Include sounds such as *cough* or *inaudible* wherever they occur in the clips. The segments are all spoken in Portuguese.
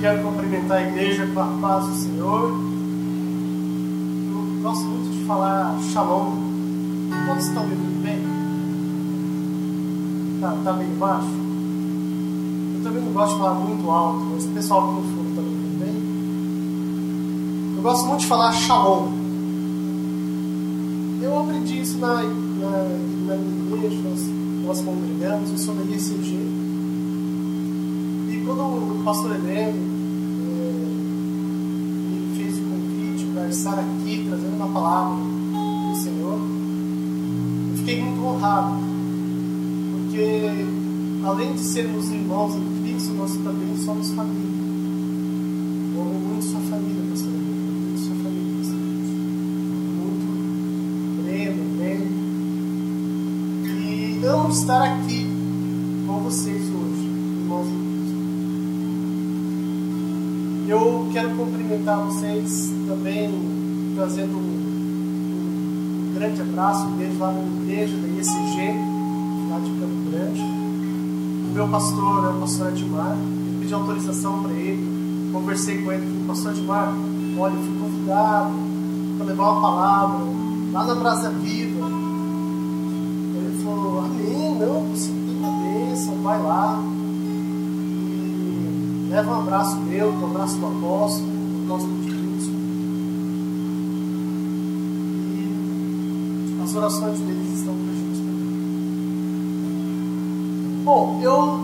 quero cumprimentar a igreja com a paz do Senhor. Eu gosto muito de falar shalom. Todos estão me ouvindo bem? Tá, tá meio baixo? Eu também não gosto de falar muito alto, mas o pessoal que no fundo me ouvindo bem? Eu gosto muito de falar shalom. Eu aprendi isso na, na, na igreja, nós, nós congregamos, eu sou da ICG. E quando o pastor Heleno estar aqui trazendo uma palavra do Senhor, eu fiquei muito honrado, porque além de sermos irmãos em Cristo, nós também somos família. Eu amo muito sua família, pastor, muito sua família, pastor. Muito Breno, bem. E amo estar aqui com vocês hoje, irmãos em Cristo. Eu quero cumprimentar vocês também trazendo um, um grande abraço, um beijo lá na igreja da IECG, lá de Campo Grande. O meu pastor é o pastor Edmar, eu pedi autorização para ele, conversei com ele, falei, pastor Edmar, olha, eu fui convidado para levar uma palavra lá na Brasa Viva. Ele falou, amém, não, você tem uma bênção, vai lá. E leva um abraço meu, um abraço do apóstolo, do apóstolo de as orações deles estão para a gente também. Bom, eu,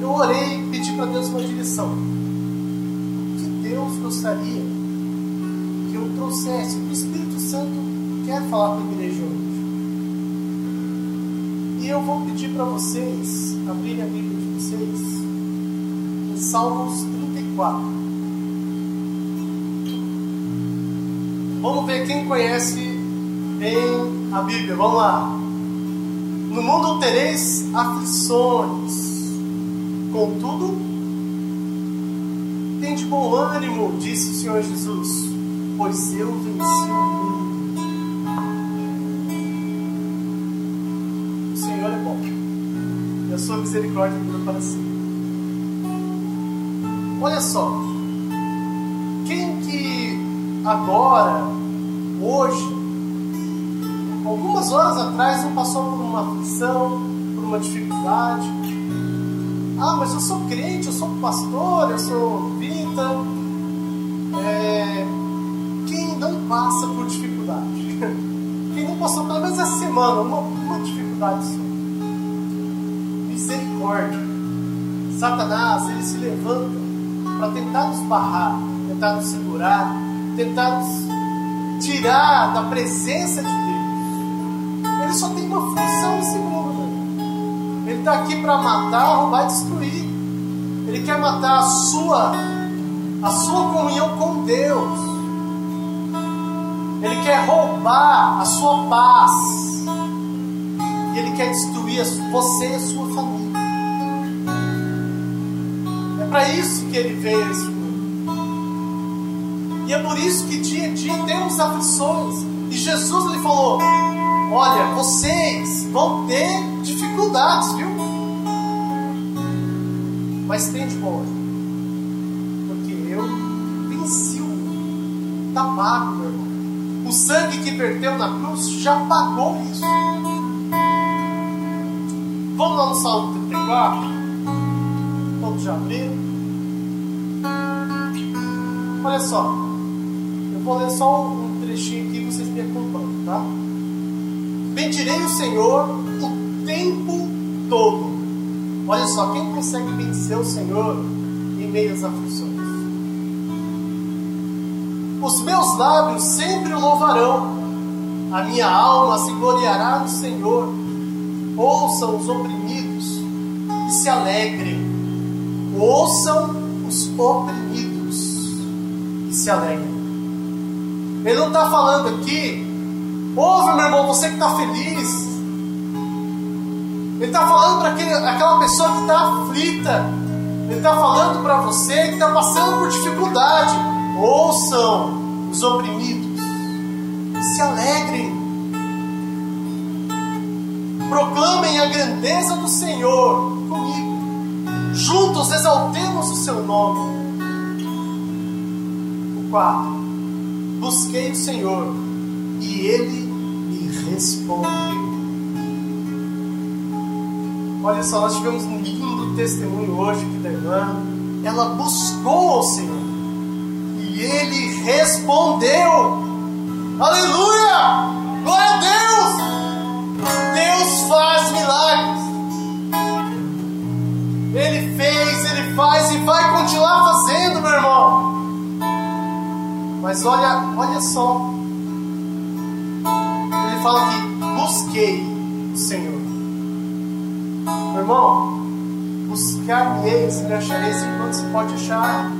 eu orei e pedi para Deus uma direção. O que Deus gostaria que eu trouxesse, o que o Espírito Santo quer falar com a igreja hoje. E eu vou pedir para vocês abrirem a Bíblia de vocês em Salmos 34. Vamos ver quem conhece em a Bíblia. Vamos lá. No mundo tereis aflições, contudo, tem de bom ânimo, disse o Senhor Jesus, pois eu venci o mundo. O Senhor é bom, e a sua misericórdia dura para sempre. Olha só, quem que agora, hoje, algumas horas atrás não passou por uma aflição, por uma dificuldade. Ah, mas eu sou crente, eu sou pastor, eu sou vita. É... Quem não passa por dificuldade? *laughs* Quem não passou pelo menos essa semana, uma, uma dificuldade só. Misericórdia. Satanás, ele se levanta para tentar nos barrar, tentar nos segurar, tentar nos tirar da presença de Deus ele só tem uma função nesse mundo. Ele está aqui para matar, roubar e destruir. Ele quer matar a sua, a sua comunhão com Deus. Ele quer roubar a sua paz. E ele quer destruir você e a sua família. É para isso que ele veio esse mundo. E é por isso que dia a dia temos aflições. E Jesus ele falou: Olha, vocês vão ter dificuldades, viu? Mas tem de bom, porque eu venci o mundo. Está pago, meu irmão. O sangue que verteu na cruz já pagou isso. Vamos lá no Salmo 34? Todos já abriram? Olha só, eu vou ler só um trechinho Bendirei o Senhor o tempo todo. Olha só, quem consegue vencer o Senhor em meio às aflições? Os meus lábios sempre o louvarão. A minha alma se gloriará no Senhor. Ouçam os oprimidos e se alegrem. Ouçam os oprimidos e se alegrem. Ele não está falando aqui Ouve, meu irmão, você que está feliz. Ele está falando para aquela pessoa que está aflita. Ele está falando para você que está passando por dificuldade. Ouçam os oprimidos. Se alegrem. Proclamem a grandeza do Senhor comigo. Juntos exaltemos o seu nome. O quarto, busquei o Senhor e ele me respondeu. Olha só, nós tivemos um lindo testemunho hoje aqui da irmã. Ela buscou o Senhor e ele respondeu. Aleluia! Glória a Deus! Deus faz milagres. Ele fez, ele faz e vai continuar fazendo, meu irmão. Mas olha, olha só. Fala que busquei o Senhor. Meu irmão, buscar-me-eis e me achareis enquanto se pode achar.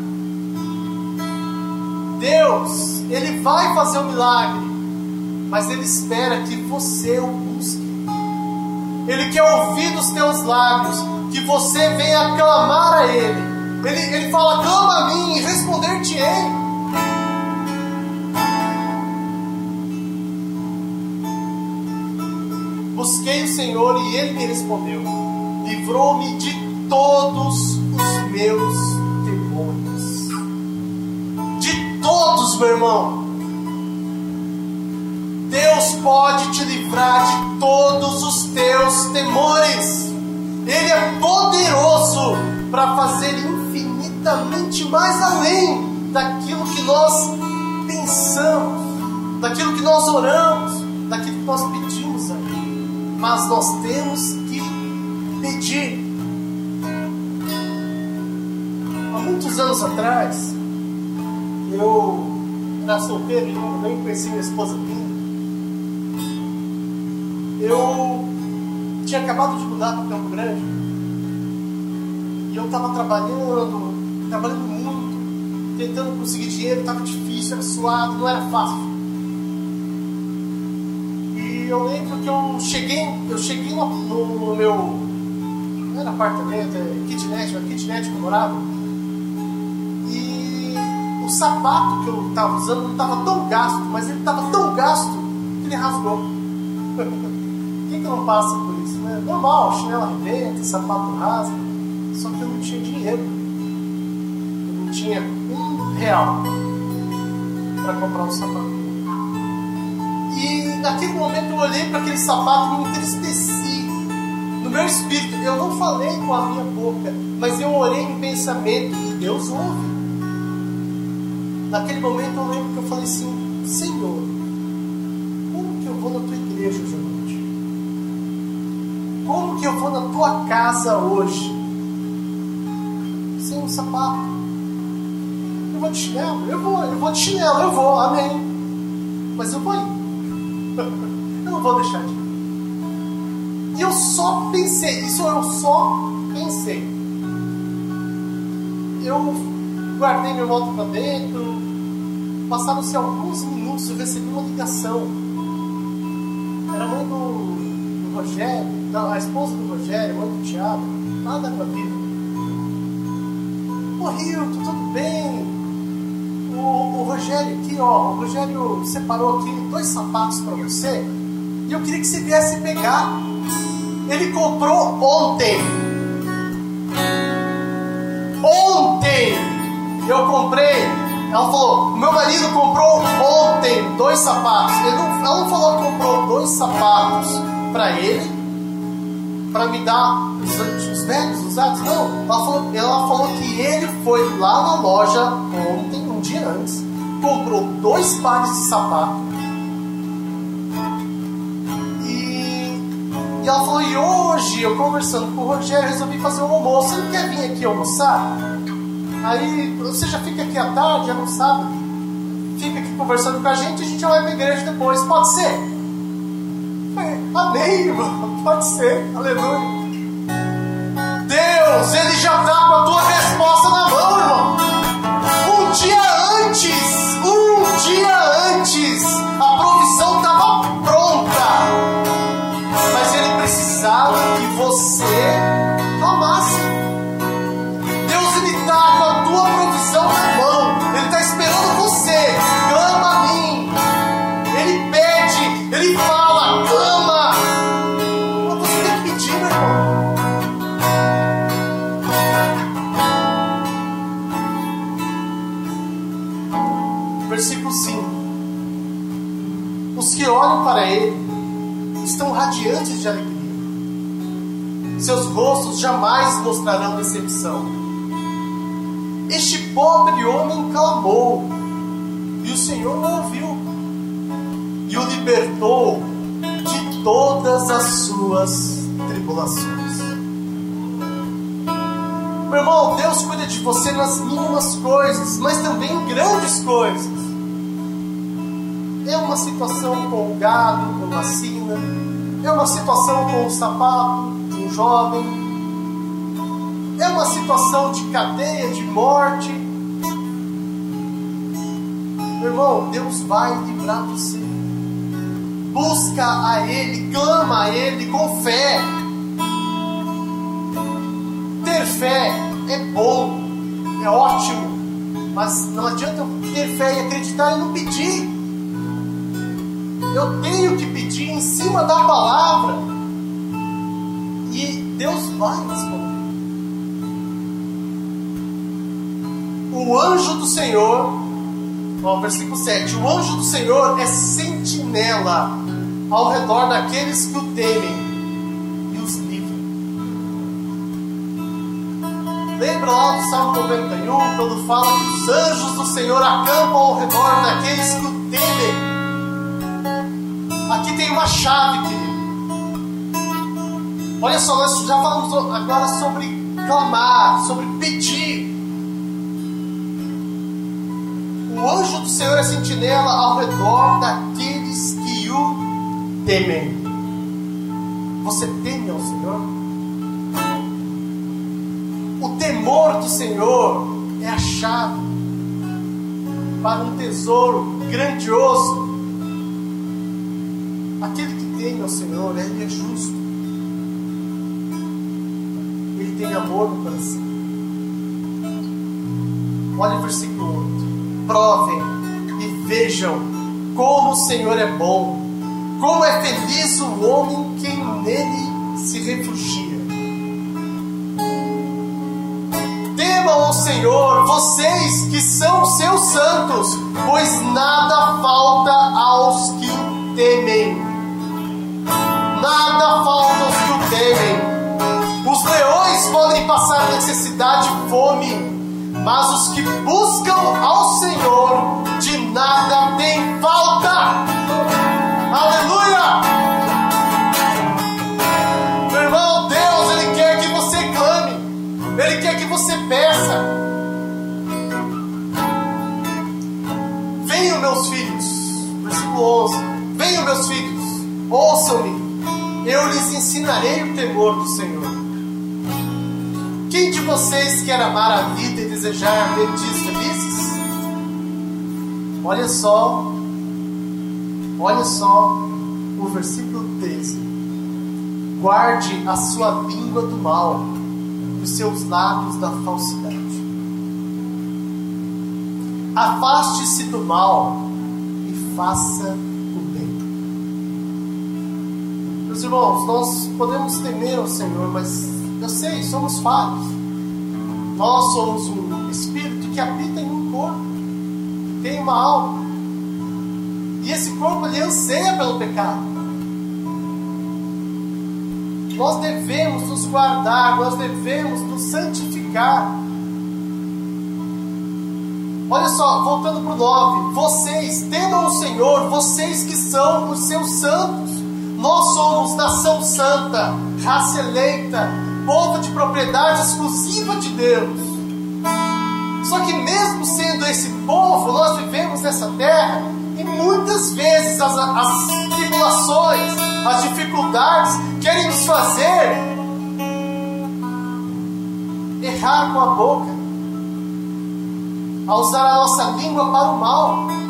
Deus, Ele vai fazer o um milagre, mas Ele espera que você o busque. Ele quer ouvir dos teus lábios, que você venha clamar a Ele. Ele, ele fala: clama a mim e responder-te-ei. Busquei o Senhor e Ele me respondeu. Livrou-me de todos os meus temores. De todos, meu irmão. Deus pode te livrar de todos os teus temores. Ele é poderoso para fazer infinitamente mais além daquilo que nós pensamos, daquilo que nós oramos, daquilo que nós pedimos a. Mas nós temos que pedir. Há muitos anos atrás, eu era solteiro e nem conheci minha esposa ainda. Eu tinha acabado de mudar para Campo Grande. E eu estava trabalhando, trabalhando muito, tentando conseguir dinheiro, estava difícil, era suado, não era fácil. Eu lembro que eu cheguei, eu cheguei no, no, no meu. Não era apartamento, é kitnet, era kitnet que eu morava. E o sapato que eu estava usando não estava tão gasto, mas ele estava tão gasto que ele rasgou. *laughs* Quem que não passa por isso? Né? Normal, chinelo arrebenta, sapato rasga. Só que eu não tinha dinheiro. Eu não tinha um real para comprar um sapato. Naquele momento eu olhei para aquele sapato e me entristeci. No meu espírito, eu não falei com a minha boca, mas eu orei em pensamento e Deus ouve. Naquele momento eu lembro que eu falei assim: Senhor, como que eu vou na tua igreja hoje à noite? Como que eu vou na tua casa hoje? Sem um sapato. Eu vou de chinelo? Eu vou, eu vou de chinelo, eu vou, amém. Mas eu vou. *laughs* Eu não vou deixar de ir. E eu só pensei, isso eu só pensei. Eu guardei meu moto para dentro. Passaram-se alguns minutos, eu recebi uma ligação. Era a mãe do, do Rogério, não, a esposa do Rogério, mãe do Thiago, nada com a vida. Ô Hilton, tudo bem? O, o Rogério aqui, ó, o Rogério separou aqui dois sapatos para você e eu queria que você viesse pegar. Ele comprou ontem. Ontem eu comprei. Ela falou: meu marido comprou ontem dois sapatos. Ele não, ela não falou que comprou dois sapatos para ele, para me dar os, os velhos usados. Não, ela falou, ela falou que ele foi lá na loja ontem, dia antes, comprou dois pares de sapato. E, e ela falou: e hoje eu conversando com o Rogério, resolvi fazer um almoço. Você não quer vir aqui almoçar? Aí você já fica aqui à tarde, já não sabe. Fica aqui conversando com a gente a gente vai para a igreja depois. Pode ser? Amém, irmão. Pode ser. Aleluia. Deus, Ele já está com a tua resposta ele estão radiantes de alegria. Seus rostos jamais mostrarão decepção. Este pobre homem clamou, e o Senhor o ouviu, e o libertou de todas as suas tribulações. Meu irmão, Deus cuida de você nas mínimas coisas, mas também em grandes coisas. É uma situação com o gado, com vacina, é uma situação com o sapato de um jovem, é uma situação de cadeia, de morte. Meu irmão, Deus vai livrar você. Busca a Ele, clama a Ele com fé ter fé é bom, é ótimo, mas não adianta eu ter fé e acreditar e não pedir. Eu tenho que pedir em cima da palavra e Deus vai responder. O anjo do Senhor, ó, versículo 7: O anjo do Senhor é sentinela ao redor daqueles que o temem Lembra lá do Salmo 91, quando fala que os anjos do Senhor acampam ao redor daqueles que o temem? Aqui tem uma chave, querido. Olha só, nós já falamos agora sobre clamar, sobre pedir. O anjo do Senhor é sentinela ao redor daqueles que o temem. Você teme ao Senhor? temor do Senhor é a chave para um tesouro grandioso. Aquele que teme ao Senhor, ele é justo. Ele tem amor no coração. Olha o versículo 8. Provem e vejam como o Senhor é bom. Como é feliz o homem que nele se refugia. ao Senhor, vocês que são seus santos, pois nada falta aos que o temem. Nada falta aos que o temem. Os leões podem passar necessidade e fome, mas os que buscam ao Senhor, de nada tem falta. Aleluia! Ele quer que você peça. Venham, meus filhos. Versículo 11. Venham, meus filhos. Ouçam-me. Eu lhes ensinarei o temor do Senhor. Quem de vocês quer amar a vida e desejar ver dias felizes? Olha só. Olha só o versículo 13. Guarde a sua língua do mal dos seus lábios da falsidade. Afaste-se do mal e faça Meus irmãos, nós podemos temer ao Senhor, mas eu sei, somos falhos. Nós somos um espírito que habita em um corpo, tem uma alma. E esse corpo ele anseia pelo pecado. Nós devemos nos guardar, nós devemos nos santificar. Olha só, voltando para o 9: vocês temam o Senhor, vocês que são os seus santos. Nós somos nação santa, raça eleita, povo de propriedade exclusiva de Deus. Só que, mesmo sendo esse povo, nós vivemos nessa terra e muitas vezes as, as tribulações, as dificuldades querem nos fazer errar com a boca, a usar a nossa língua para o mal.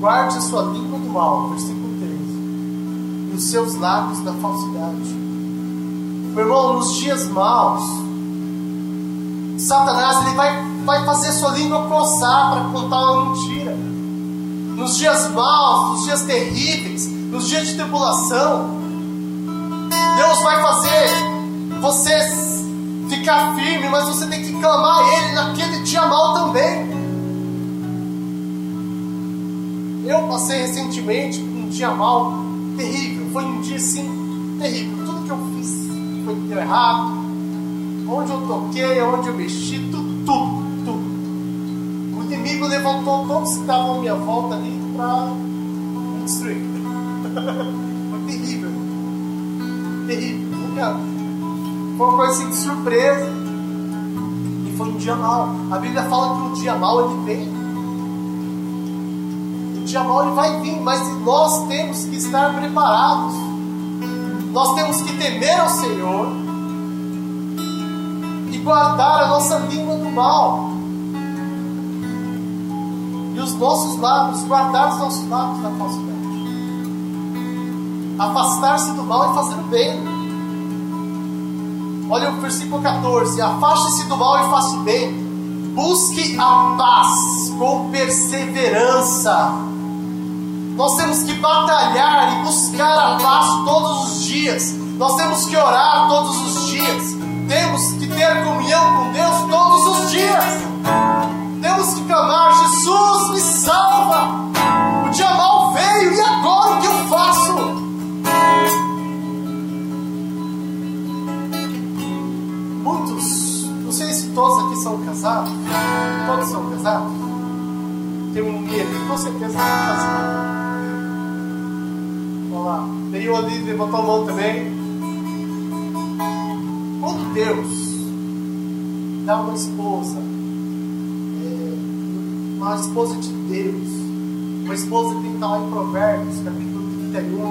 Guarde a sua língua do mal, versículo 13, e os seus lábios da falsidade. Meu irmão, nos dias maus, Satanás ele vai, vai fazer sua língua coçar para contar uma mentira. Nos dias maus, nos dias terríveis, nos dias de tribulação, Deus vai fazer você ficar firme, mas você tem que clamar a Ele naquele dia mal também. Eu passei recentemente um dia mal terrível. Foi um dia assim terrível. Tudo que eu fiz foi deu errado. Onde eu toquei, onde eu mexi, tudo, tudo, tudo. O inimigo levantou todos que estavam à minha volta ali para me destruir. *laughs* foi terrível. Terrível. Foi uma coisa assim de surpresa. E foi um dia mal. A Bíblia fala que o dia mal ele vem dia mal ele vai vir, mas nós temos que estar preparados. Nós temos que temer ao Senhor e guardar a nossa língua do mal. E os nossos lábios, guardar os nossos lábios da falsidade. Afastar-se do mal e fazer o bem. Olha o versículo 14: Afaste-se do mal e faça o bem. Busque a paz com perseverança nós temos que batalhar e buscar a paz todos os dias. Nós temos que orar todos os dias. Temos que ter comunhão com Deus todos os dias. Temos que clamar: Jesus me salva. O dia mal veio e agora o que eu faço? Muitos, não sei se todos aqui são casados. Todos são casados. Tem um ali, com certeza são casados. Vamos lá. Tem um ali, levantou a mão também. Quando Deus dá uma esposa, é, uma esposa de Deus, uma esposa que estar lá em Provérbios, capítulo 31,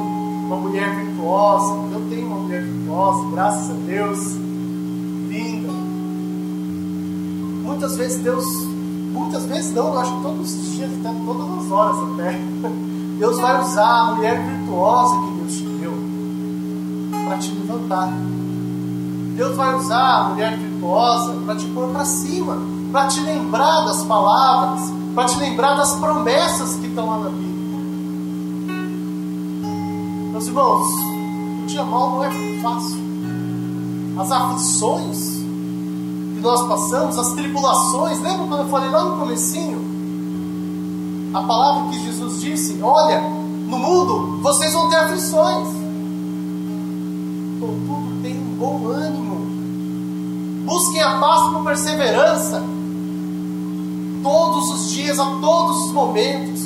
uma mulher virtuosa. Eu tenho uma mulher virtuosa, graças a Deus. Linda. Muitas vezes Deus, muitas vezes não, eu acho que todos os dias, até todas as horas até. *laughs* Deus vai usar a mulher virtuosa que Deus te deu para te levantar. Deus vai usar a mulher virtuosa para te pôr para cima, para te lembrar das palavras, para te lembrar das promessas que estão lá na Bíblia. Meus irmãos, o dia mal não é fácil. As aflições que nós passamos, as tribulações, lembra quando eu falei lá no comecinho? A palavra que Jesus disse: Olha, no mundo vocês vão ter aflições. Contudo, tenham um bom ânimo. Busquem a paz com perseverança. Todos os dias, a todos os momentos.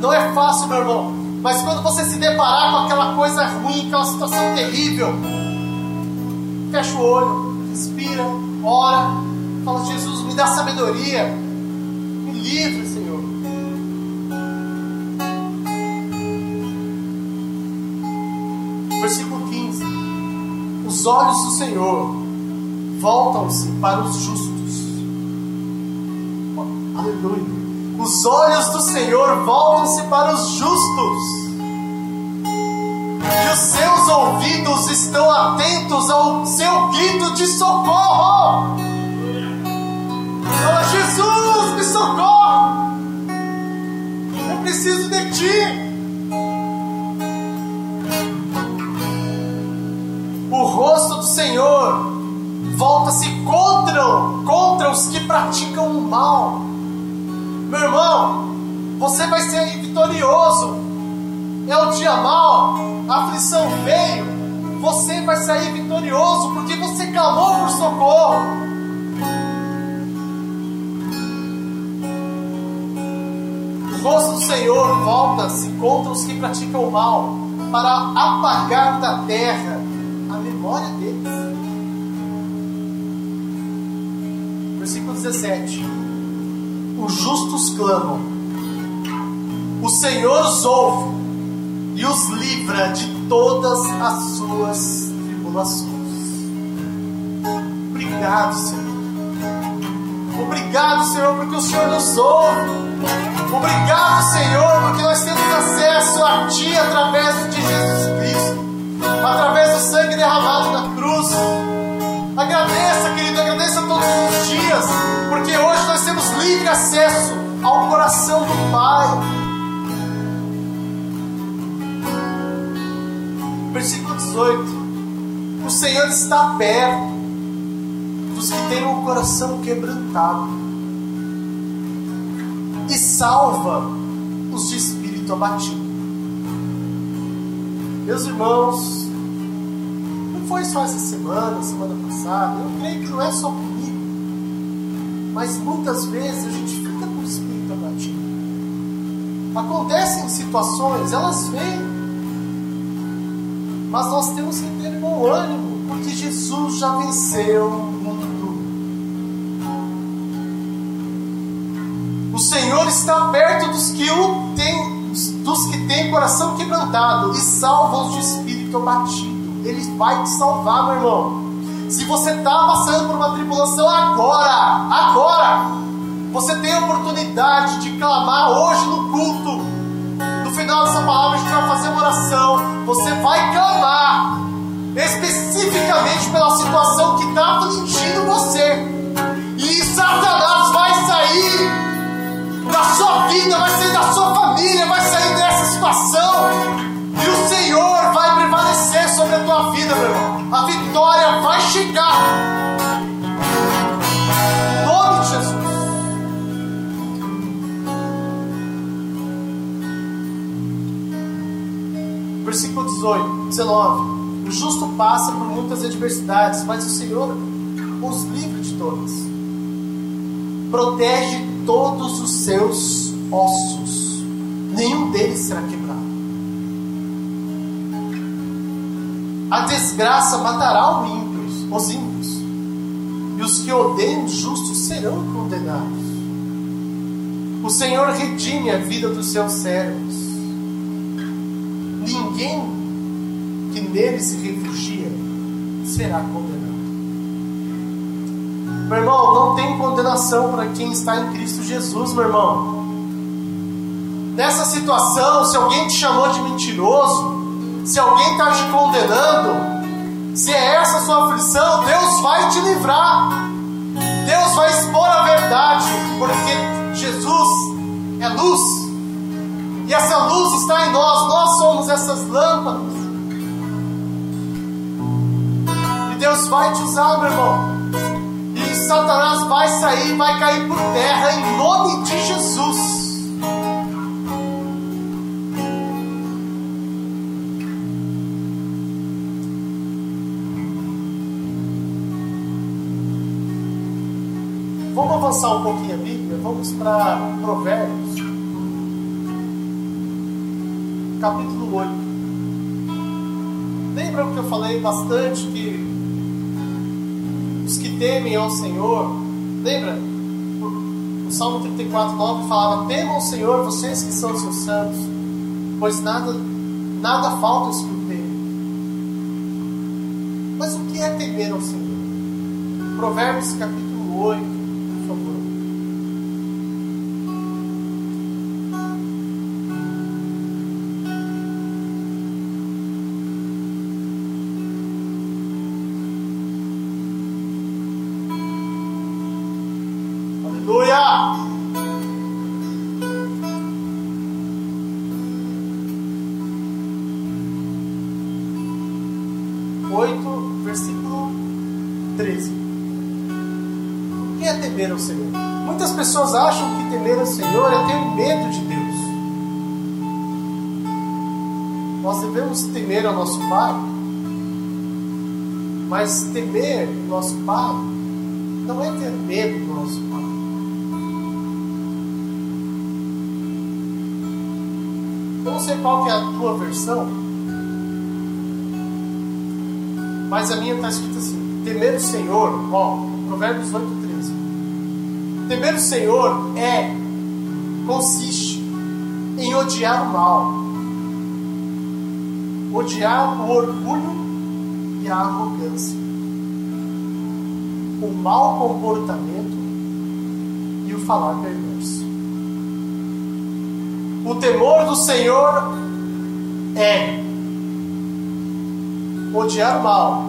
Não é fácil, meu irmão. Mas quando você se deparar com aquela coisa ruim, aquela situação terrível, fecha o olho, respira, ora, fala: Jesus, me dá sabedoria, me livre, versículo Os olhos do Senhor voltam-se para os justos. Aleluia. Os olhos do Senhor voltam-se para os justos. E os seus ouvidos estão atentos ao seu grito de socorro. Oh, Jesus, me socorre. Eu preciso de ti. Rosto do Senhor volta-se contra, contra os que praticam o mal. Meu irmão, você vai ser vitorioso. É o dia mal, a aflição veio, você vai sair vitorioso porque você clamou por socorro. O rosto do Senhor volta-se contra os que praticam o mal, para apagar da terra memória deles. Versículo 17: Os justos clamam, o Senhor os ouve e os livra de todas as suas tribulações. Obrigado, Senhor. Obrigado, Senhor, porque o Senhor nos ouve. Obrigado, Senhor, porque nós temos acesso a Ti através de Jesus Cristo através do sangue derramado na cruz. Agradeça, querido, agradeça todos os dias, porque hoje nós temos livre acesso ao coração do Pai. Versículo 18: O Senhor está perto. dos que têm o coração quebrantado e salva os de espírito abatido. Meus irmãos, não foi só essa semana, semana passada, eu creio que não é só comigo, mas muitas vezes a gente fica com o espírito abatido. Acontecem situações, elas vêm, mas nós temos que ter bom ânimo, porque Jesus já venceu o mundo. O Senhor está perto dos que o têm, dos que têm coração quebrantado e salva os de espírito abatido. Ele vai te salvar, meu irmão. Se você está passando por uma tribulação agora, agora, você tem a oportunidade de clamar hoje no culto. No final dessa palavra, a gente vai fazer uma oração. Você vai clamar 18, 19. O justo passa por muitas adversidades, mas o Senhor os livra de todas. Protege todos os seus ossos, nenhum deles será quebrado. A desgraça matará os ímpios, os ímpios, e os que odeiam os justos serão condenados. O Senhor redime a vida dos seus servos. Ninguém que nele se refugia será condenado. Meu irmão, não tem condenação para quem está em Cristo Jesus, meu irmão. Nessa situação, se alguém te chamou de mentiroso, se alguém está te condenando, se é essa a sua aflição, Deus vai te livrar. Deus vai expor a verdade, porque Jesus é luz. E essa luz está em nós, nós somos essas lâmpadas. Deus vai te usar, meu irmão. Satanás vai sair, vai cair por terra em nome de Jesus. Vamos avançar um pouquinho a Bíblia, vamos para Provérbios, capítulo 8. Lembra que eu falei bastante que temem ao Senhor. Lembra? O Salmo 34, 9 falava: Temam o Senhor, vocês que são seus santos, pois nada, nada falta os que o temem. Mas o que é temer ao Senhor? Provérbios capítulo temer ao nosso Pai, mas temer o nosso Pai não é ter medo do nosso Pai. Eu não sei qual que é a tua versão, mas a minha está escrita assim: temer o Senhor, ó, Provérbios 8, Temer o Senhor é, consiste em odiar o mal, odiar o orgulho e a arrogância, o mau comportamento e o falar perverso. O temor do Senhor é odiar o mal,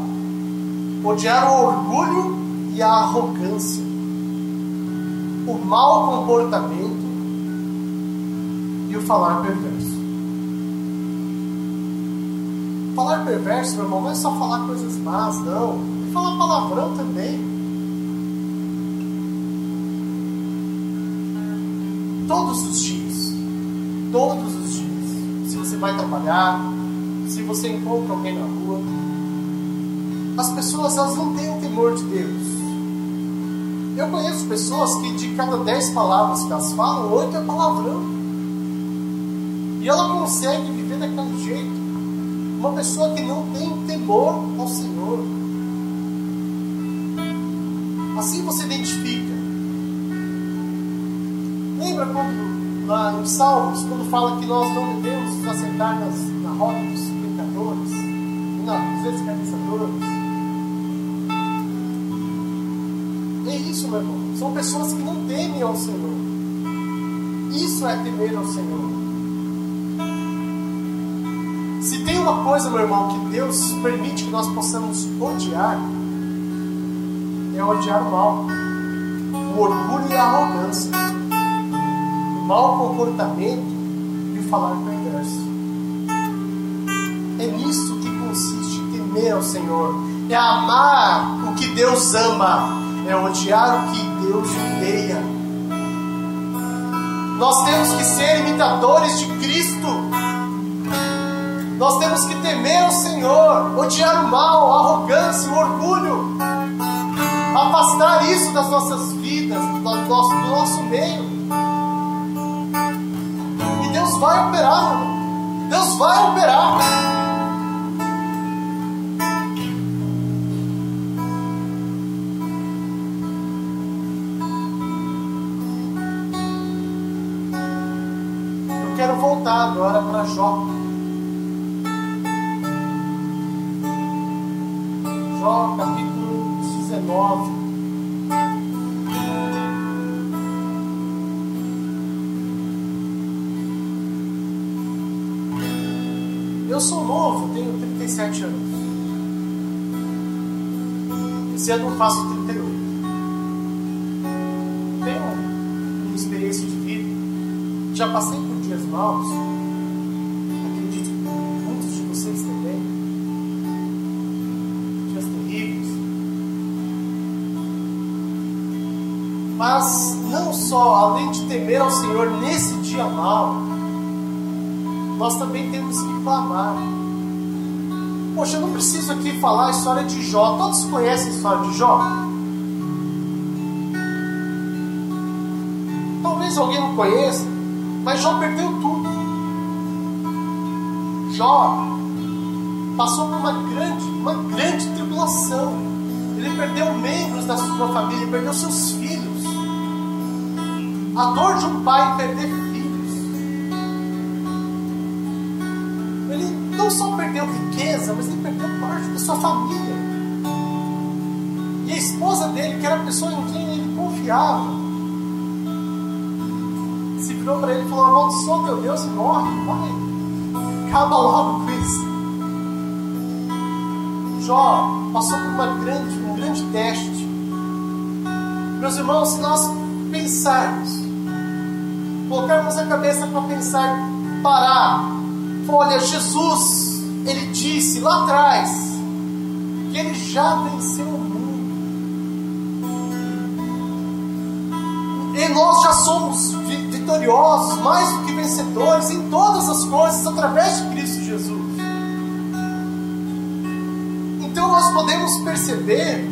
odiar o orgulho e a arrogância o mau comportamento e o falar perverso. Falar perverso, meu irmão, não é só falar coisas más, não. É falar palavrão também. Todos os dias. Todos os dias. Se você vai trabalhar, se você encontra alguém na rua. As pessoas, elas não têm o temor de Deus. Eu conheço pessoas que de cada dez palavras que elas falam, oito é palavrão. E ela consegue uma pessoa que não tem temor ao Senhor. Assim você identifica. Lembra quando, lá nos Salmos, quando fala que nós não devemos nos assentar nas, na roda dos pecadores, não, dos escarnecedores? É isso, meu irmão. São pessoas que não temem ao Senhor. Isso é temer ao Senhor. Se tem uma coisa, meu irmão, que Deus permite que nós possamos odiar, é odiar o mal, o orgulho e a arrogância, o mau comportamento e o falar perverso. É nisso que consiste temer ao Senhor, é amar o que Deus ama, é odiar o que Deus odeia. Nós temos que ser imitadores de Cristo. Nós temos que temer o Senhor, odiar o mal, a arrogância, o orgulho afastar isso das nossas vidas, do nosso, do nosso meio. E Deus vai operar, irmão. Deus vai operar. Eu quero voltar agora para. Jó 37 anos. Esse ano eu faço 38. Tenho uma experiência de vida. Já passei por dias maus. Acredito que muitos de vocês também. Dias terríveis. Mas não só, além de temer ao Senhor nesse dia mau, nós também temos que clamar. Poxa, eu não preciso aqui falar a história de Jó. Todos conhecem a história de Jó? Talvez alguém não conheça, mas Jó perdeu tudo. Jó passou por uma grande, uma grande tribulação. Ele perdeu membros da sua família, perdeu seus filhos. A dor de um pai em perder filhos. Ele não só perdeu riqueza, mas ele perdeu parte da sua família. E a esposa dele, que era a pessoa em quem ele confiava, se virou para ele e falou: Amaldiçoa teu Deus e morre, vai. Acaba logo com isso. Jó passou por uma grande, um grande teste. Meus irmãos, se nós pensarmos, colocarmos a cabeça para pensar, parar, olha, Jesus, ele disse lá atrás que ele já venceu o mundo. E nós já somos vitoriosos, mais do que vencedores em todas as coisas através de Cristo Jesus. Então nós podemos perceber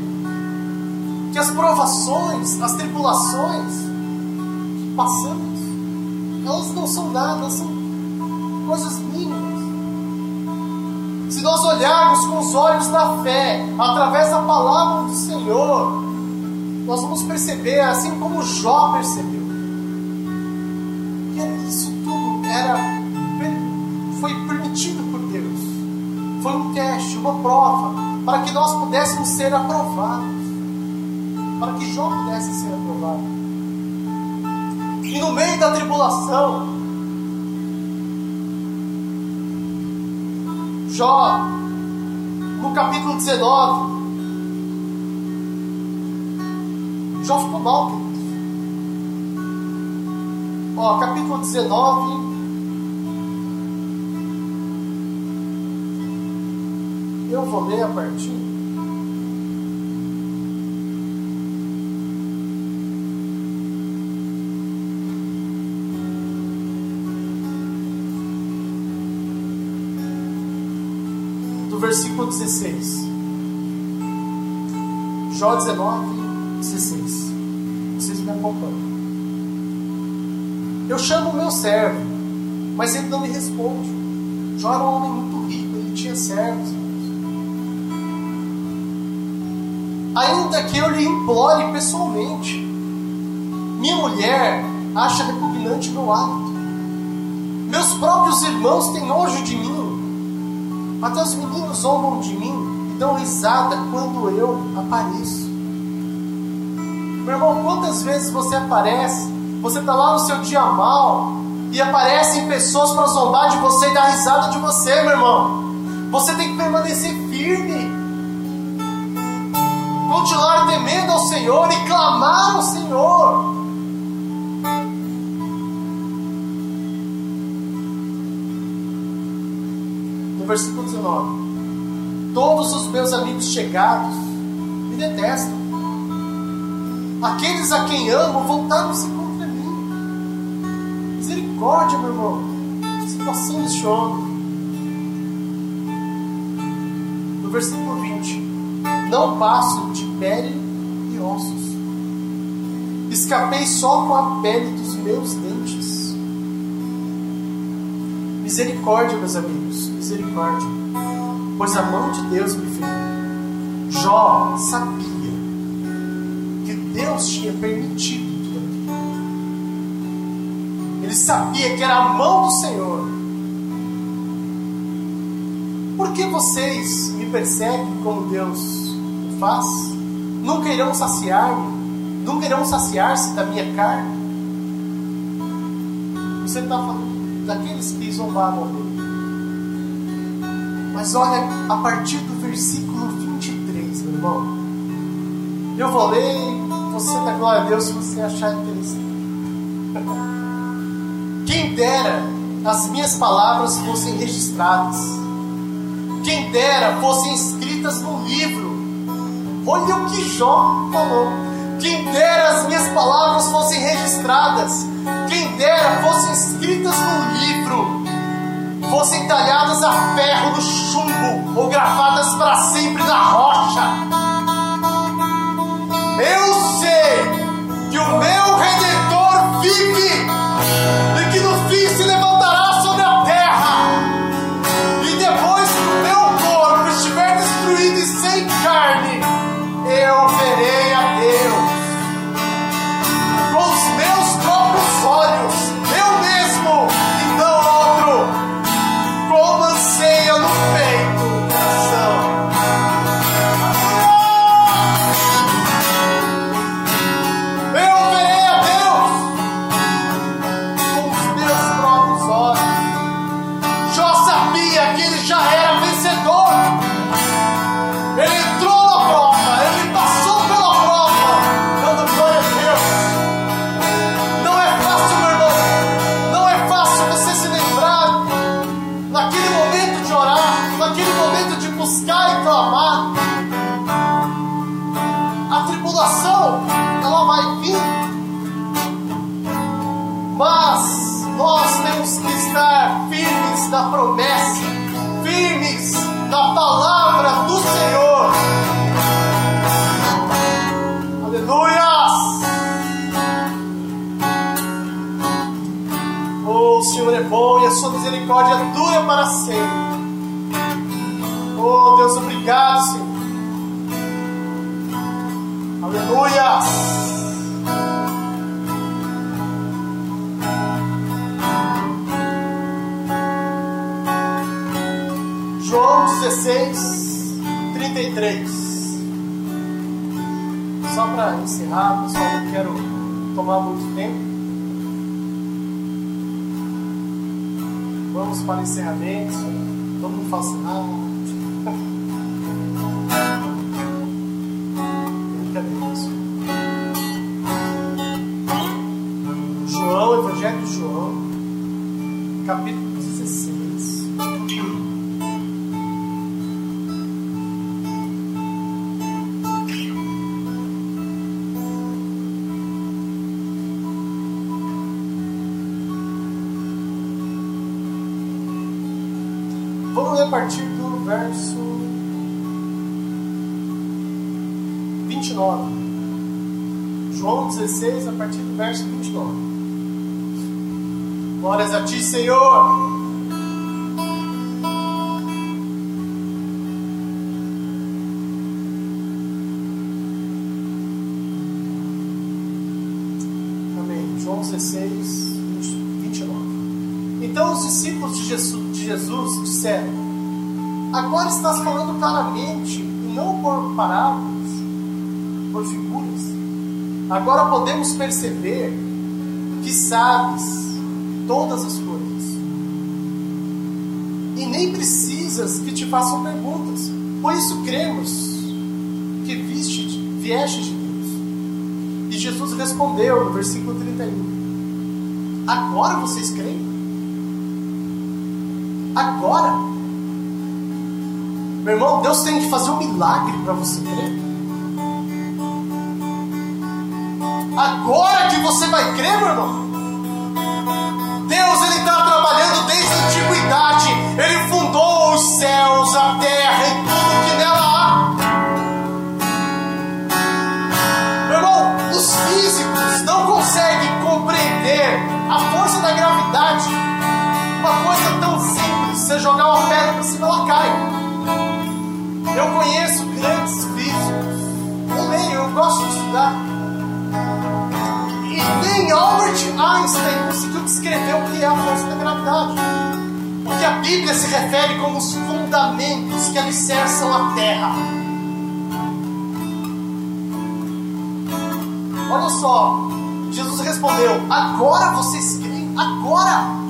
que as provações, as tribulações que passamos, elas não são nada, são coisas mínimas. Se nós olharmos com os olhos da fé, através da palavra do Senhor, nós vamos perceber, assim como Jó percebeu, que isso tudo era, foi permitido por Deus. Foi um teste, uma prova, para que nós pudéssemos ser aprovados. Para que Jó pudesse ser aprovado. E no meio da tribulação, Jó, no capítulo 19, Jó ficou mal, queridos. Ó, capítulo 19. Eu vou ler a partir. Jó 19, 16. Vocês me acompanham. Eu chamo o meu servo, mas ele não me responde. Jó era um homem muito rico, ele tinha servos. Ainda que eu lhe implore pessoalmente, minha mulher acha repugnante meu hábito. Meus próprios irmãos têm nojo de mim. Até os meninos zombam de mim dão risada quando eu apareço. Meu irmão, quantas vezes você aparece, você está lá no seu dia mal e aparecem pessoas para zombar de você e dar risada de você, meu irmão. Você tem que permanecer firme. Continuar temendo ao Senhor e clamar ao Senhor. No versículo 19: Todos os meus amigos chegados me detestam. Aqueles a quem amo voltaram-se contra mim. Misericórdia, meu irmão. Situação de choro. No versículo 20: Não passo de pele e ossos. Escapei só com a pele dos meus dentes. Misericórdia, meus amigos, misericórdia, pois a mão de Deus me feriu. Jó sabia que Deus tinha permitido tudo aquilo. Ele sabia que era a mão do Senhor. Por que vocês me perseguem como Deus faz? Nunca irão saciar-me? Nunca irão saciar-se da minha carne? Você está falando daqueles que zombavam dele. Mas olha, a partir do versículo 23, meu irmão, eu vou ler você dá glória a Deus se você achar interessante. Quem dera as minhas palavras fossem registradas, quem dera fossem escritas no livro. Olha o que Jó falou. Quem dera as minhas palavras fossem registradas, quem dera fossem escritas no livro, fossem talhadas a ferro no chumbo ou gravadas para sempre na rocha. Eu sei que o meu redentor vive e que no fim se levantará João, Evangelho de João, capítulo 16. Vamos ler a partir do verso 29. João 16, a partir do verso 29. Glórias a ti, Senhor. Amém. João 16, 29. Então os discípulos de Jesus, de Jesus disseram: Agora estás falando claramente, e não por parábolas, por figuras. Agora podemos perceber que sabes todas as coisas. E nem precisas que te façam perguntas. Por isso cremos que viste, vieste de Deus. E Jesus respondeu no versículo 31. Agora vocês creem? Agora? Meu irmão, Deus tem que fazer um milagre para você crer. Agora que você vai crer, meu irmão. Uma coisa tão simples, você jogar uma pedra para cima, ela cai. Eu conheço grandes físicos. Eu leio, eu gosto de estudar. E nem Albert Einstein conseguiu descrever o que é a força da gravidade. O que a Bíblia se refere como os fundamentos que alicerçam a terra. Olha só, Jesus respondeu: Agora vocês creem? Agora!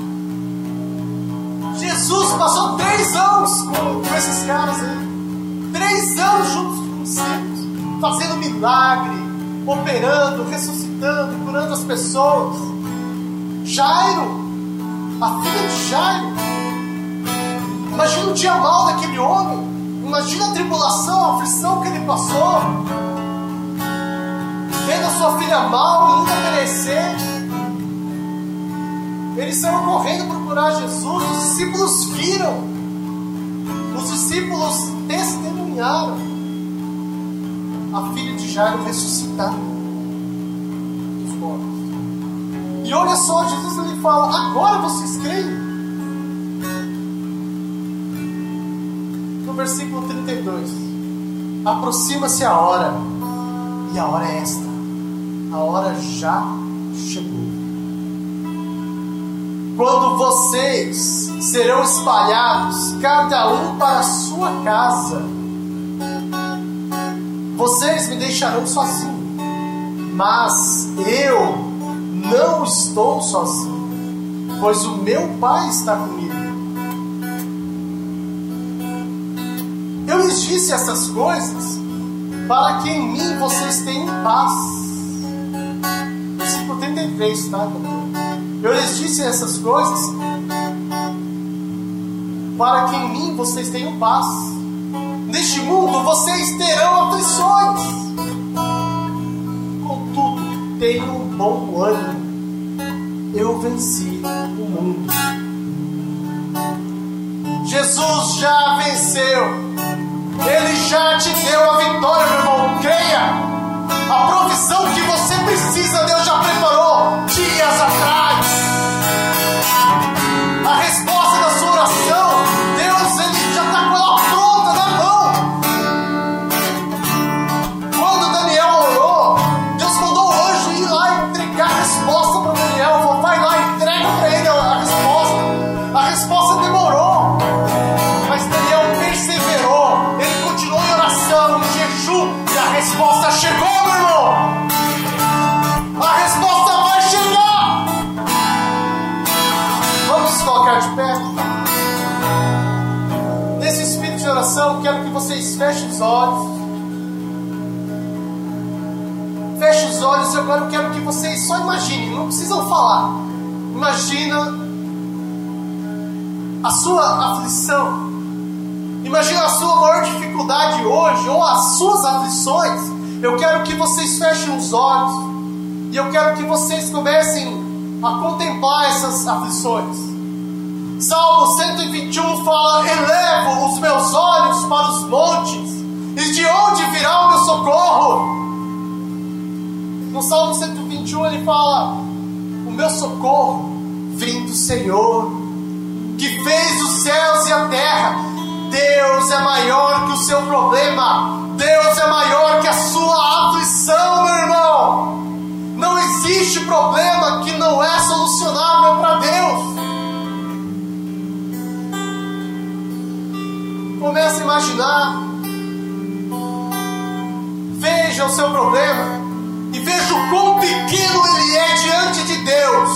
Jesus passou três anos com, esses caras aí. Três anos juntos com os discípulos, fazendo milagre, operando, ressuscitando, curando as pessoas. Jairo, a filha de Jairo. Imagina o dia mal daquele homem. Imagina a tribulação, a aflição que ele passou. Vendo a sua filha mal, ainda perecer. Eles saíram correndo procurar Jesus. Os discípulos viram. Os discípulos testemunharam a filha de Jairo ressuscitar dos mortos. E olha só, Jesus ele fala: agora vocês creem? No versículo 32: Aproxima-se a hora, e a hora é esta, a hora já chegou. Quando vocês serão espalhados, cada um para a sua casa, vocês me deixarão sozinho, mas eu não estou sozinho, pois o meu Pai está comigo. Eu lhes disse essas coisas para que em mim vocês tenham paz. Versículo 33, tá? Eu lhes disse essas coisas para que em mim vocês tenham paz. Neste mundo vocês terão aflições. Contudo, tenham um bom ânimo. Eu venci o mundo. Jesus já venceu. Ele já te deu a vitória, meu irmão. Creia. A provisão que você precisa, Deus já preparou dias atrás. Fechem os olhos. Feche os olhos e agora eu quero que vocês só imaginem, não precisam falar. Imagina a sua aflição. Imagina a sua maior dificuldade hoje, ou as suas aflições. Eu quero que vocês fechem os olhos. E eu quero que vocês comecem a contemplar essas aflições. Salmo 121 fala: Elevo os meus olhos para os montes, e de onde virá o meu socorro. No Salmo 121 ele fala: O meu socorro vem do Senhor, que fez os céus e a terra. Deus é maior que o seu problema, Deus é maior que a sua aflição, meu irmão. Não existe problema que não é solucionável para Deus. Comece a imaginar. Veja o seu problema e veja o quão pequeno ele é diante de Deus.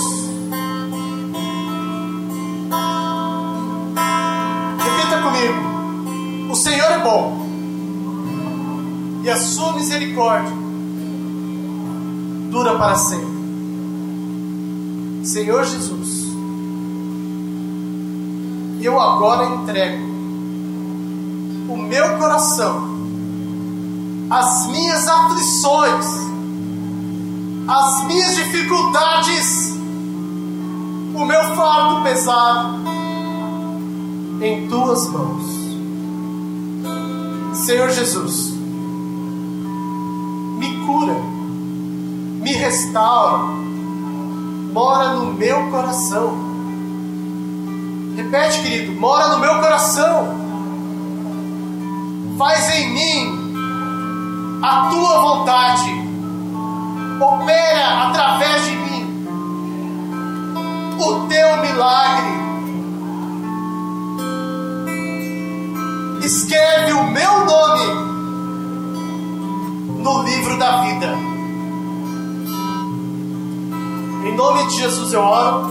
Repita comigo: O Senhor é bom e a sua misericórdia dura para sempre. Senhor Jesus, eu agora entrego o meu coração, as minhas aflições, as minhas dificuldades, o meu fardo pesado em tuas mãos. Senhor Jesus, me cura, me restaura, mora no meu coração. Repete, querido, mora no meu coração faz em mim a tua vontade, opera através de mim o teu milagre. Escreve o meu nome no livro da vida. Em nome de Jesus eu oro.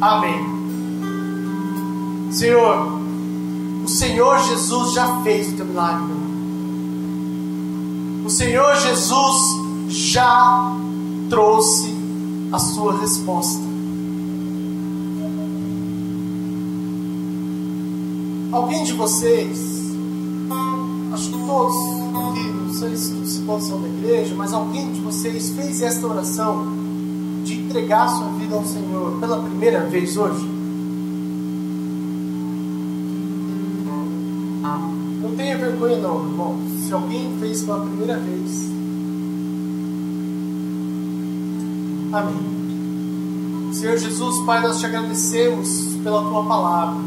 Amém. Senhor, Senhor Jesus já fez o teu milagre. O Senhor Jesus já trouxe a sua resposta. Alguém de vocês, acho que todos aqui, não sei se todos são da igreja, mas alguém de vocês fez esta oração de entregar sua vida ao Senhor pela primeira vez hoje? Vergonha não, irmão. Se alguém fez pela primeira vez. Amém. Senhor Jesus, Pai, nós te agradecemos pela tua palavra.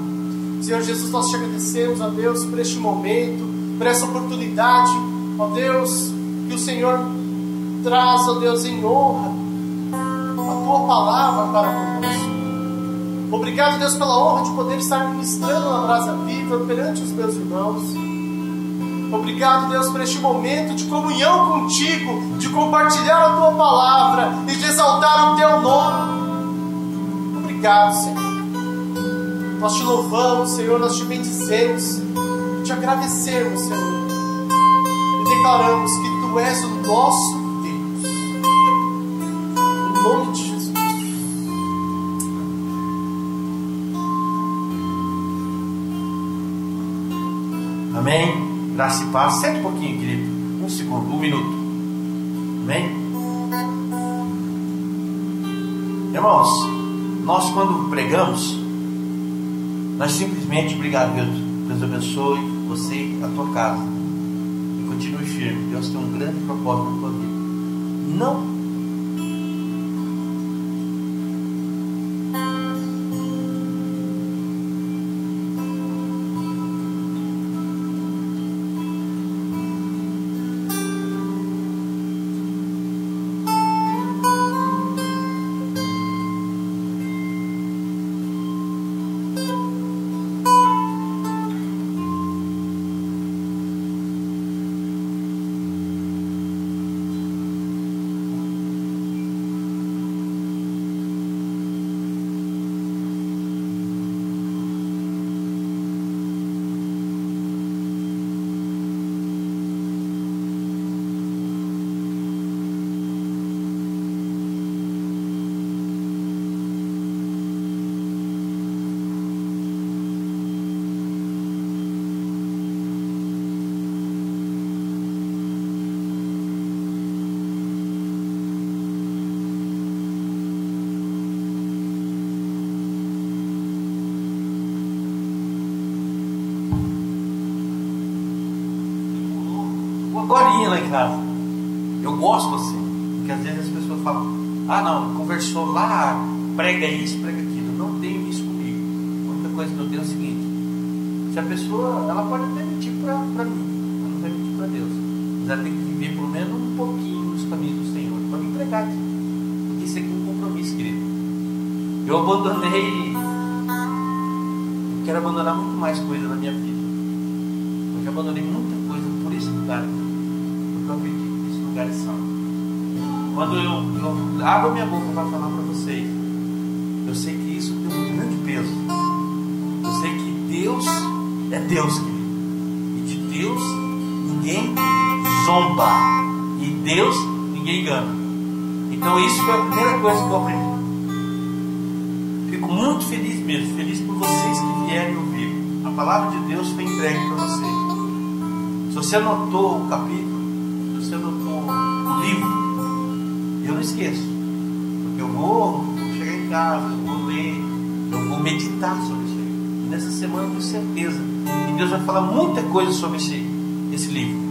Senhor Jesus, nós te agradecemos, ó Deus, por este momento, por essa oportunidade, ó Deus, que o Senhor traz, ó Deus, em honra a tua palavra para conosco. Obrigado, Deus, pela honra de poder estar ministrando na brasa viva perante os meus irmãos. Obrigado, Deus, por este momento de comunhão contigo, de compartilhar a tua palavra e de exaltar o teu nome. Obrigado, Senhor. Nós te louvamos, Senhor, nós te bendizemos, te agradecemos, Senhor. E declaramos que tu és o nosso Amém. Graça e paz. Sente um pouquinho, querido. Um segundo, um minuto. Amém? Irmãos, nós quando pregamos, nós simplesmente, obrigado Deus, Deus abençoe você a tua casa. E continue firme. Deus tem um grande propósito na tua vida. Não vezes as pessoas falam, ah não, conversou lá, prega isso, prega aquilo. Não tenho isso comigo. A única coisa que eu tenho é o seguinte, se a pessoa, ela pode até mentir para mim, ela não vai mentir para Deus. Mas ela tem que viver pelo menos um pouquinho nos caminhos do Senhor, para me pregar aqui. Porque isso aqui é um compromisso, querido. Eu abandonei. Eu quero abandonar muito mais coisas na minha vida. Eu já abandonei muita coisa por esse lugar. Porque eu acredito que esse lugar é santo. Quando eu, eu abro minha boca para falar para vocês, eu sei que isso tem um grande peso. Eu sei que Deus é Deus, querido. E de Deus ninguém zomba. E Deus ninguém engana. Então isso foi a primeira coisa que eu aprendi. Fico muito feliz mesmo, feliz por vocês que vierem ouvir. A palavra de Deus foi entregue para vocês. Se você anotou o capítulo, esqueço. Porque eu vou, vou chegar em casa, eu vou ler, eu vou meditar sobre isso aí. E nessa semana, com certeza, que Deus vai falar muita coisa sobre esse, esse livro.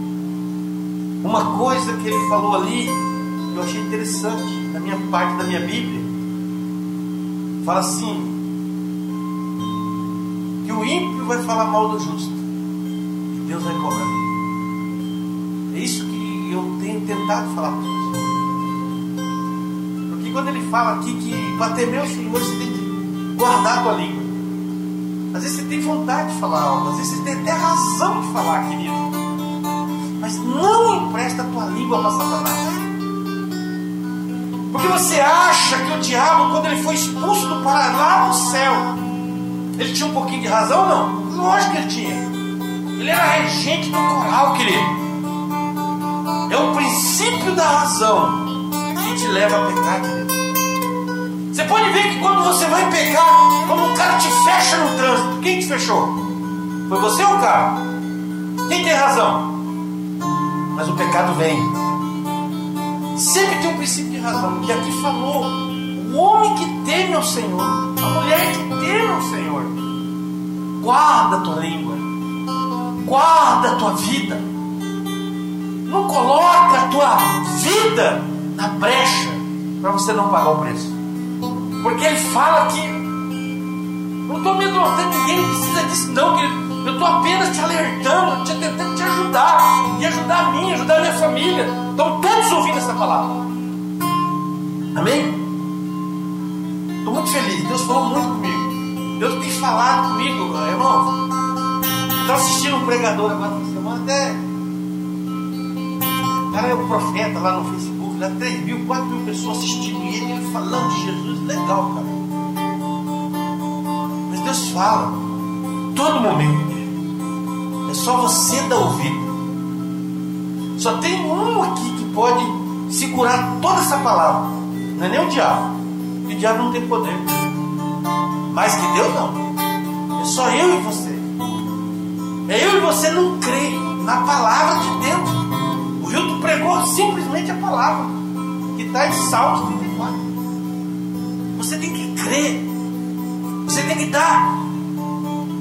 Uma coisa que ele falou ali, que eu achei interessante, na minha parte da minha Bíblia, fala assim: que o ímpio vai falar mal do justo, e Deus vai cobrar. É isso que eu tenho tentado falar para vocês. Quando ele fala aqui que para temer o Senhor você tem que guardar a tua língua. Às vezes você tem vontade de falar algo, às vezes você tem até razão de falar, querido. Mas não empresta a tua língua para Satanás. Porque você acha que o diabo, quando ele foi expulso do Paraná no céu, ele tinha um pouquinho de razão ou não? Lógico que ele tinha. Ele era regente do coral, querido. É o princípio da razão te leva a pecar, querido. Você pode ver que quando você vai pecar, quando um cara te fecha no trânsito, quem te fechou? Foi você ou o cara? Quem tem razão? Mas o pecado vem. Sempre tem um princípio de razão. Que aqui falou: o homem que teme ao Senhor, a mulher que teme ao Senhor, guarda a tua língua, guarda a tua vida. Não coloca a tua vida na brecha para você não pagar o preço. Porque ele fala que não estou amedrontando ninguém, precisa disso não, querido. Eu estou apenas te alertando, te tentando te ajudar, e ajudar a mim, ajudar a minha família. Estão todos ouvindo essa palavra. Amém? Estou muito feliz. Deus falou muito comigo. Deus tem falado comigo, irmão. Estou assistindo um pregador agora essa semana, até. O cara é um profeta lá no Facebook, lá 3 mil, 4 mil pessoas assistindo ele, ele falando de Jesus. Legal, cara. Mas Deus fala todo momento. É só você dar ouvido. Só tem um aqui que pode segurar toda essa palavra. Não é nem o diabo. O diabo não tem poder. Mais que Deus não. É só eu e você. É eu e você não crer na palavra de Deus. O Hilton pregou simplesmente a palavra. Que está em Salmos 34. Você tem que crer. Você tem que dar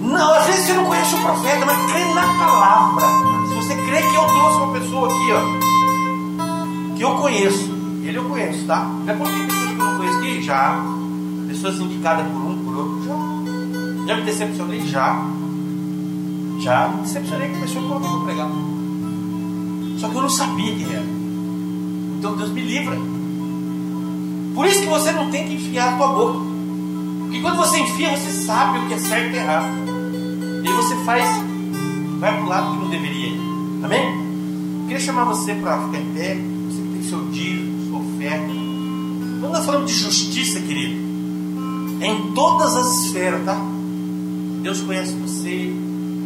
não, às vezes você não conhece o profeta, mas crê na palavra. Se você crê que eu trouxe uma pessoa aqui, ó, que eu conheço, ele eu conheço, tá? Já contei pessoas que eu não conheço aqui? Já. Pessoas indicadas por um, por outro? Já. Já me decepcionei? Já. Já me decepcionei com a pessoa que eu ouvi pregar. Só que eu não sabia quem era. Então Deus me livra. Por isso que você não tem que enfiar a tua boca. Porque quando você enfia, você sabe o que é certo e errado. E aí você faz, vai para o lado que não deveria. Amém? Eu queria chamar você para ficar em pé. Você que tem seu dízimo, sua oferta. Quando nós falamos de justiça, querido, é em todas as esferas, tá? Deus conhece você,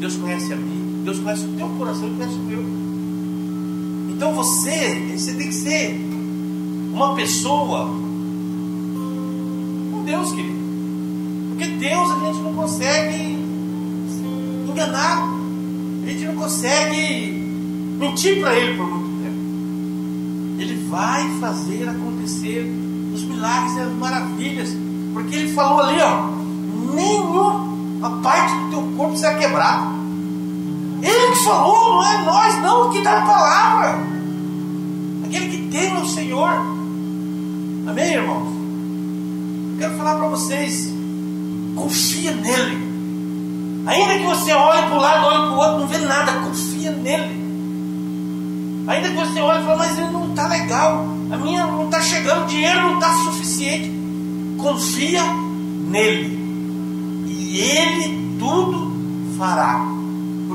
Deus conhece a mim, Deus conhece o teu coração e conhece o meu. Então você, você tem que ser uma pessoa com Deus, querido. Porque Deus a gente não consegue enganar. A gente não consegue mentir para Ele por muito tempo. Ele vai fazer acontecer os milagres e as maravilhas. Porque Ele falou ali, ó, nenhuma parte do teu corpo será quebrada. Ele que falou, não é nós, não, que dá a palavra. Aquele que teme o Senhor. Amém, irmãos? Eu quero falar para vocês. Confia nele. Ainda que você olhe para um lado, olhe para o outro, não vê nada, confia nele. Ainda que você olhe e fale, mas ele não está legal, a minha não está chegando, o dinheiro não está suficiente. Confia nele. E ele tudo fará.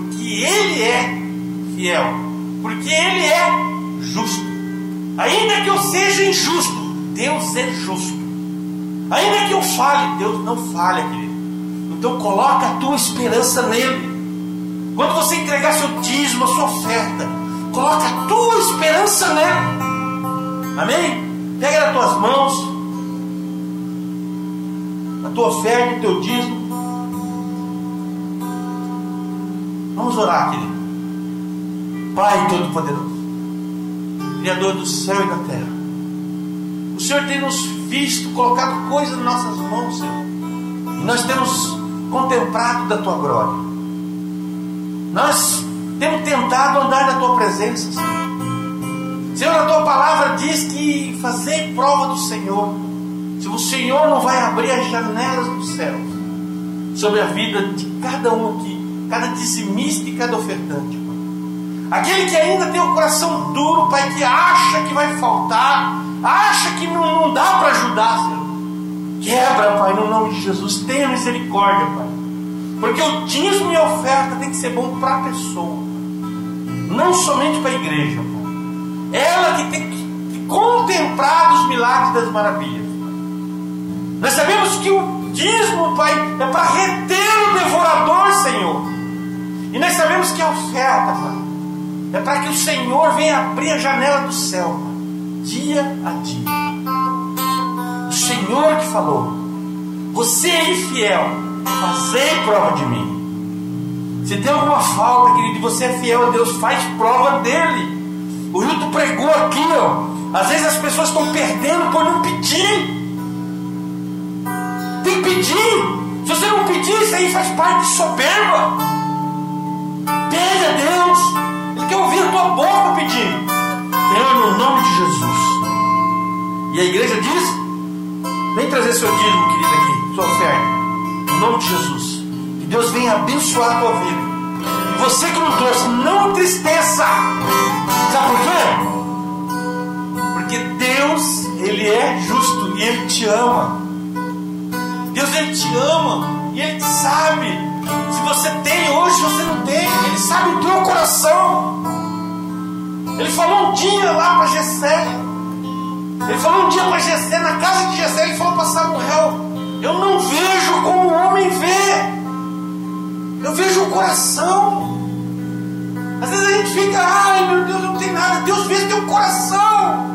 Porque ele é fiel. Porque ele é justo. Ainda que eu seja injusto, Deus é justo. Ainda que eu fale, Deus não falha, querido. Então coloca a tua esperança nele. Quando você entregar seu dízimo, a sua oferta, coloca a tua esperança nele. Amém? Pega nas tuas mãos a tua oferta, o teu dízimo. Vamos orar, querido. Pai Todo-Poderoso, Criador do céu e da terra. O Senhor tem nos visto, colocado coisas nas nossas mãos, Senhor. E nós temos contemplado da tua glória. Nós temos tentado andar na tua presença, Senhor. Senhor, a tua palavra diz que fazer prova do Senhor. Se o Senhor não vai abrir as janelas dos céus sobre a vida de cada um aqui, cada dizimista e cada ofertante. Aquele que ainda tem o coração duro, Pai, que acha que vai faltar, acha que não, não dá para ajudar, Senhor. Quebra, Pai, no nome de Jesus. Tenha misericórdia, Pai. Porque o dízimo e a oferta tem que ser bom para a pessoa, não somente para a igreja, Pai. Ela que tem que contemplar os milagres das maravilhas. Nós sabemos que o dízimo, Pai, é para reter o devorador, Senhor. E nós sabemos que a oferta, Pai, é para que o Senhor venha abrir a janela do céu, dia a dia. Senhor que falou: Você é infiel, fazei prova de mim. Se tem alguma falta, querido, você é fiel a Deus, faz prova dele. O Hilton pregou aqui, ó. Às vezes as pessoas estão perdendo por não pedir. Tem que pedir. Se você não pedir, isso aí faz parte de soberba. Pede a Deus. Ele quer ouvir a tua boca pedindo. Senhor, no nome de Jesus. E a igreja diz: Vem trazer seu dízimo, querido, aqui, sua oferta. Em nome de Jesus. Que Deus venha abençoar a tua vida. E você que não trouxe, não entristeça. Sabe por quê? Porque Deus, Ele é justo e Ele te ama. Deus, Ele te ama. E Ele sabe. Se você tem hoje, você não tem, Ele sabe o teu coração. Ele falou um dia lá para Gessé. Ele falou um dia para Jessé, na casa de Jessé, ele falou para Samuel: Eu não vejo como o homem vê, eu vejo o coração. Às vezes a gente fica, ai meu Deus, não tem nada. Deus vê teu coração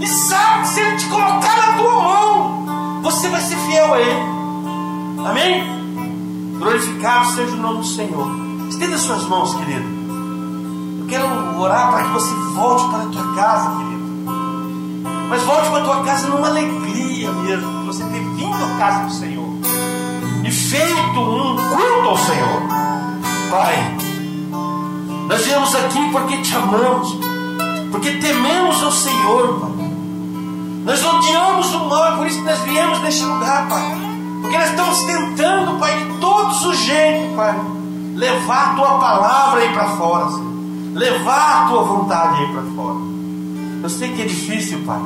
e sabe que se Ele te colocar na tua mão, você vai ser fiel a Ele. Amém? Glorificado seja o nome do Senhor. Estenda suas mãos, querido. Eu quero orar para que você volte para a tua casa, querido. Mas volte para a tua casa numa alegria mesmo, de você ter vindo à casa do Senhor e feito um culto ao Senhor. Pai, nós viemos aqui porque te amamos, porque tememos ao Senhor, Pai. Nós odiamos o mal, por isso que nós viemos neste lugar, Pai. Porque nós estamos tentando, Pai, de todos os jeitos, Pai, levar a tua palavra aí para fora, Senhor. Levar a tua vontade aí para fora. Eu sei que é difícil, Pai.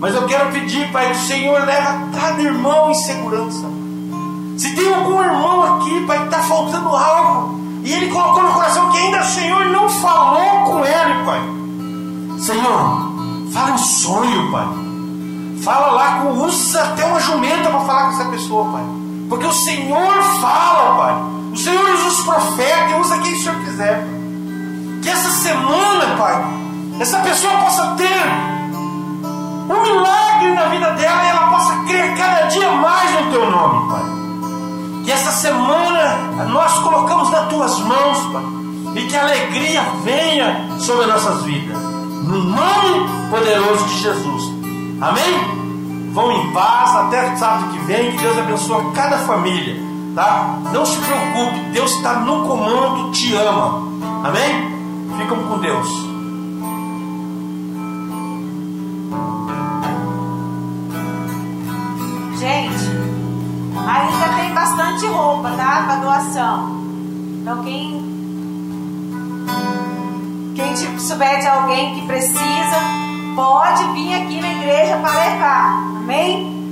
Mas eu quero pedir, Pai, que o Senhor leve cada irmão em segurança. Se tem algum irmão aqui, Pai, que está faltando algo, e ele colocou no coração que ainda o Senhor não falou com ele, Pai. Senhor, fala em sonho, Pai. Fala lá com, usa até uma jumenta para falar com essa pessoa, Pai. Porque o Senhor fala, Pai. O Senhor usa os profetas e usa quem o Senhor quiser. Que essa semana, Pai, essa pessoa possa ter um milagre na vida dela e ela possa crer cada dia mais no teu nome, Pai. Que essa semana nós colocamos nas tuas mãos, Pai, e que a alegria venha sobre as nossas vidas, no nome poderoso de Jesus. Amém? Vão em paz até sábado que vem. Que Deus abençoe cada família. Tá? Não se preocupe. Deus está no comando. Te ama. Amém? Ficam com Deus. Gente, ainda tem bastante roupa, tá? Para doação. Então quem quem tipo, souber de alguém que precisa, pode vir aqui na igreja para levar. Amém?